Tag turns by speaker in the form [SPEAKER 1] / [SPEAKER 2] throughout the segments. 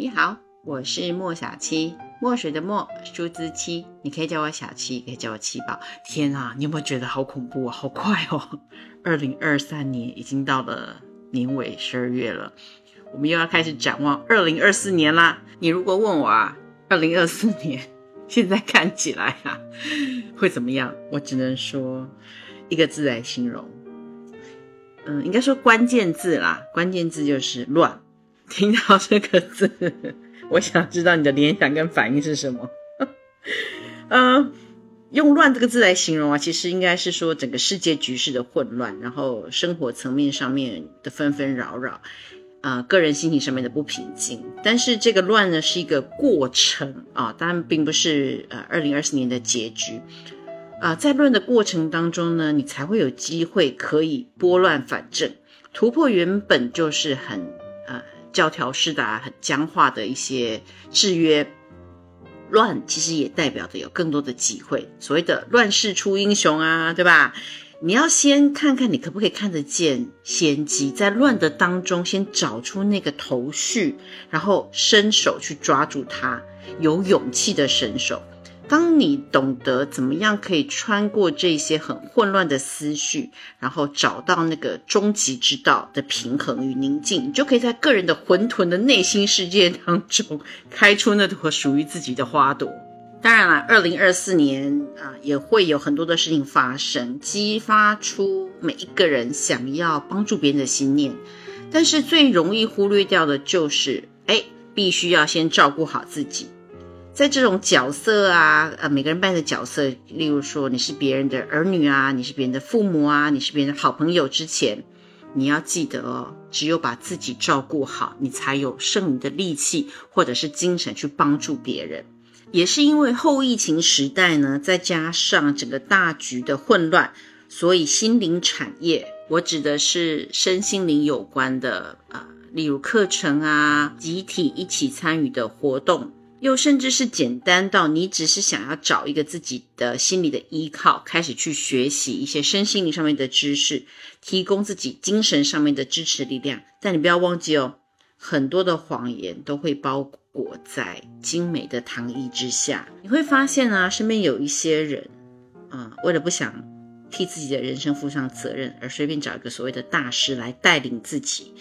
[SPEAKER 1] 你好，我是莫小七，墨水的墨，数字七，你可以叫我小七，也可以叫我七宝。天啊，你有没有觉得好恐怖啊？好快哦！二零二三年已经到了年尾十二月了，我们又要开始展望二零二四年啦。你如果问我啊，二零二四年现在看起来啊 会怎么样？我只能说一个字来形容，嗯，应该说关键字啦，关键字就是乱。听到这个字，我想知道你的联想跟反应是什么。嗯，用“乱”这个字来形容啊，其实应该是说整个世界局势的混乱，然后生活层面上面的纷纷扰扰，啊，个人心情上面的不平静。但是这个“乱”呢，是一个过程啊，当然并不是呃二零二四年的结局啊。在乱的过程当中呢，你才会有机会可以拨乱反正，突破原本就是很。教条式的、啊很僵化的一些制约，乱其实也代表着有更多的机会。所谓的乱世出英雄啊，对吧？你要先看看你可不可以看得见先机，在乱的当中先找出那个头绪，然后伸手去抓住它，有勇气的伸手。当你懂得怎么样可以穿过这些很混乱的思绪，然后找到那个终极之道的平衡与宁静，你就可以在个人的混沌的内心世界当中开出那朵属于自己的花朵。当然了，二零二四年啊，也会有很多的事情发生，激发出每一个人想要帮助别人的心念。但是最容易忽略掉的就是，哎，必须要先照顾好自己。在这种角色啊，呃，每个人扮演的角色，例如说你是别人的儿女啊，你是别人的父母啊，你是别人的好朋友之前，你要记得哦，只有把自己照顾好，你才有剩余的力气或者是精神去帮助别人。也是因为后疫情时代呢，再加上整个大局的混乱，所以心灵产业，我指的是身心灵有关的啊，例如课程啊，集体一起参与的活动。又甚至是简单到你只是想要找一个自己的心理的依靠，开始去学习一些身心灵上面的知识，提供自己精神上面的支持力量。但你不要忘记哦，很多的谎言都会包裹在精美的糖衣之下。你会发现啊，身边有一些人啊，为了不想替自己的人生负上责任，而随便找一个所谓的大师来带领自己，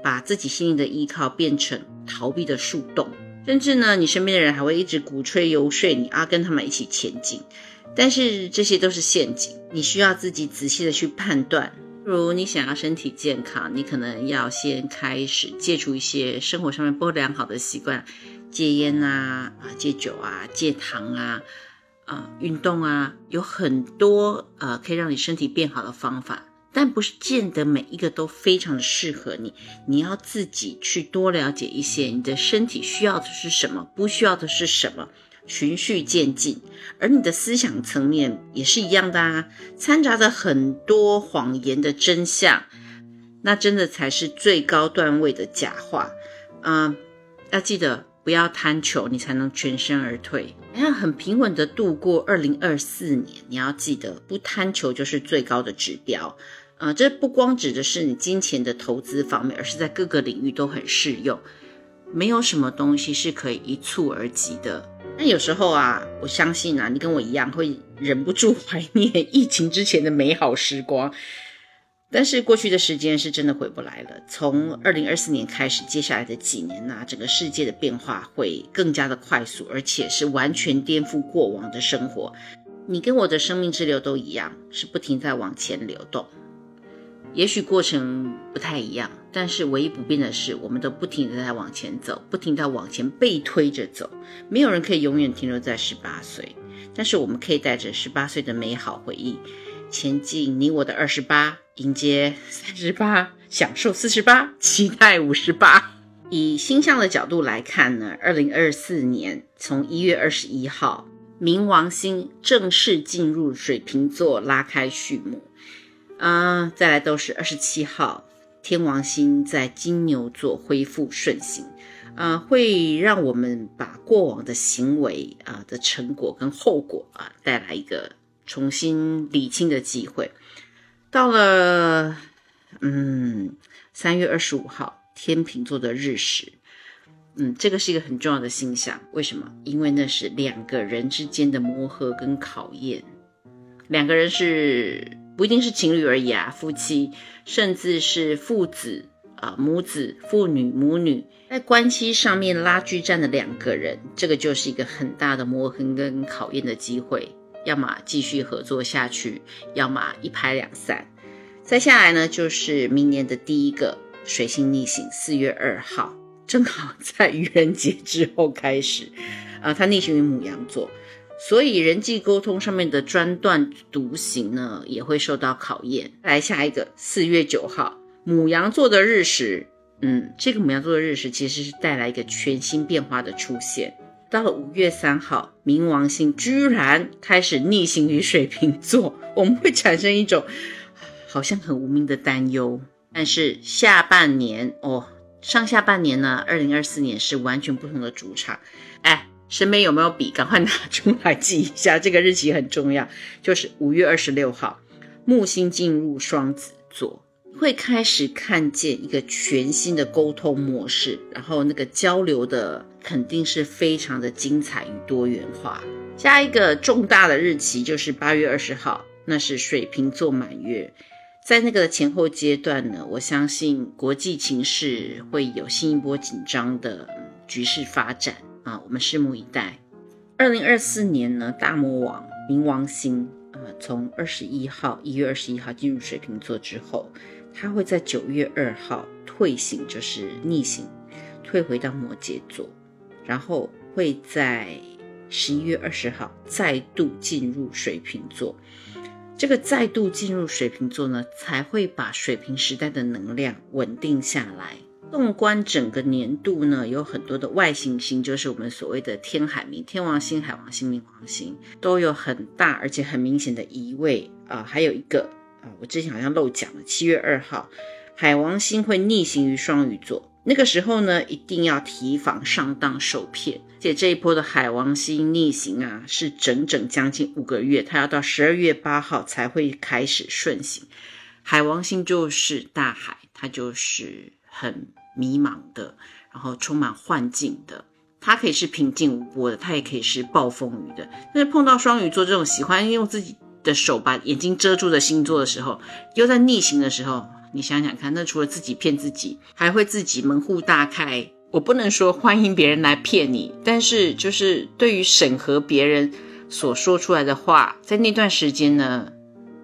[SPEAKER 1] 把自己心灵的依靠变成逃避的树洞。甚至呢，你身边的人还会一直鼓吹游说你啊，跟他们一起前进。但是这些都是陷阱，你需要自己仔细的去判断。如你想要身体健康，你可能要先开始戒除一些生活上面不良好的习惯，戒烟啊，啊戒酒啊，戒糖啊，啊运动啊，有很多呃可以让你身体变好的方法。但不是见得每一个都非常的适合你，你要自己去多了解一些，你的身体需要的是什么，不需要的是什么，循序渐进。而你的思想层面也是一样的啊，掺杂着很多谎言的真相，那真的才是最高段位的假话。嗯，要记得不要贪求，你才能全身而退。你要很平稳的度过二零二四年，你要记得不贪求就是最高的指标。呃，这不光指的是你金钱的投资方面，而是在各个领域都很适用。没有什么东西是可以一蹴而就的。那有时候啊，我相信啊，你跟我一样会忍不住 怀念疫情之前的美好时光。但是过去的时间是真的回不来了。从二零二四年开始，接下来的几年呐，整个世界的变化会更加的快速，而且是完全颠覆过往的生活。你跟我的生命之流都一样，是不停在往前流动。也许过程不太一样，但是唯一不变的是，我们都不停的在往前走，不停的往前被推着走。没有人可以永远停留在十八岁，但是我们可以带着十八岁的美好回忆，前进你我的二十八，迎接三十八，享受四十八，期待五十八。以星象的角度来看呢，二零二四年从一月二十一号，冥王星正式进入水瓶座，拉开序幕。啊，再来都是二十七号，天王星在金牛座恢复顺行，啊，会让我们把过往的行为啊的成果跟后果啊带来一个重新理清的机会。到了嗯三月二十五号，天秤座的日食，嗯，这个是一个很重要的星象。为什么？因为那是两个人之间的磨合跟考验。两个人是不一定是情侣而已啊，夫妻，甚至是父子啊、母子、父女、母女，在关系上面拉锯战的两个人，这个就是一个很大的磨合跟考验的机会。要么继续合作下去，要么一拍两散。再下来呢，就是明年的第一个水星逆行，四月二号，正好在愚人节之后开始。啊，它逆行于母羊座，所以人际沟通上面的专断独行呢，也会受到考验。来下一个，四月九号，母羊座的日食，嗯，这个母羊座的日食其实是带来一个全新变化的出现。到了五月三号，冥王星居然开始逆行于水瓶座，我们会产生一种。好像很无名的担忧，但是下半年哦，上下半年呢，二零二四年是完全不同的主场。哎，身边有没有笔？赶快拿出来记一下，这个日期很重要，就是五月二十六号，木星进入双子座，会开始看见一个全新的沟通模式，然后那个交流的肯定是非常的精彩与多元化。下一个重大的日期就是八月二十号，那是水瓶座满月。在那个前后阶段呢，我相信国际情势会有新一波紧张的局势发展啊，我们拭目以待。二零二四年呢，大魔王冥王星呃，从二十一号一月二十一号进入水瓶座之后，它会在九月二号退行，就是逆行，退回到摩羯座，然后会在十一月二十号再度进入水瓶座。这个再度进入水瓶座呢，才会把水瓶时代的能量稳定下来。纵观整个年度呢，有很多的外行星，就是我们所谓的天海冥、天王星、海王星、冥王星，都有很大而且很明显的移位啊。还有一个啊，我之前好像漏讲了，七月二号，海王星会逆行于双鱼座。那个时候呢，一定要提防上当受骗。而且这一波的海王星逆行啊，是整整将近五个月，它要到十二月八号才会开始顺行。海王星就是大海，它就是很迷茫的，然后充满幻境的。它可以是平静无波的，它也可以是暴风雨的。但是碰到双鱼座这种喜欢用自己的手把眼睛遮住的星座的时候，又在逆行的时候。你想想看，那除了自己骗自己，还会自己门户大开。我不能说欢迎别人来骗你，但是就是对于审核别人所说出来的话，在那段时间呢，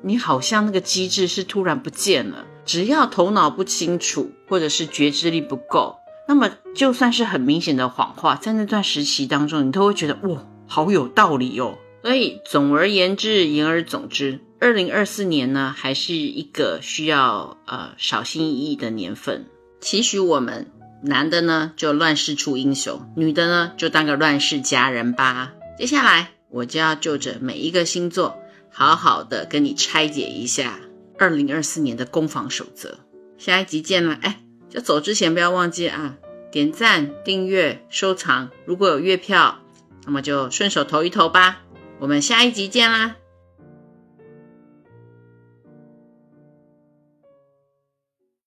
[SPEAKER 1] 你好像那个机制是突然不见了。只要头脑不清楚，或者是觉知力不够，那么就算是很明显的谎话，在那段时期当中，你都会觉得哇，好有道理哦。所以总而言之，言而总之。二零二四年呢，还是一个需要呃小心翼翼的年份。期许我们男的呢就乱世出英雄，女的呢就当个乱世佳人吧。接下来我就要就着每一个星座，好好的跟你拆解一下二零二四年的攻防守则。下一集见了，哎，就走之前不要忘记啊，点赞、订阅、收藏。如果有月票，那么就顺手投一投吧。我们下一集见啦！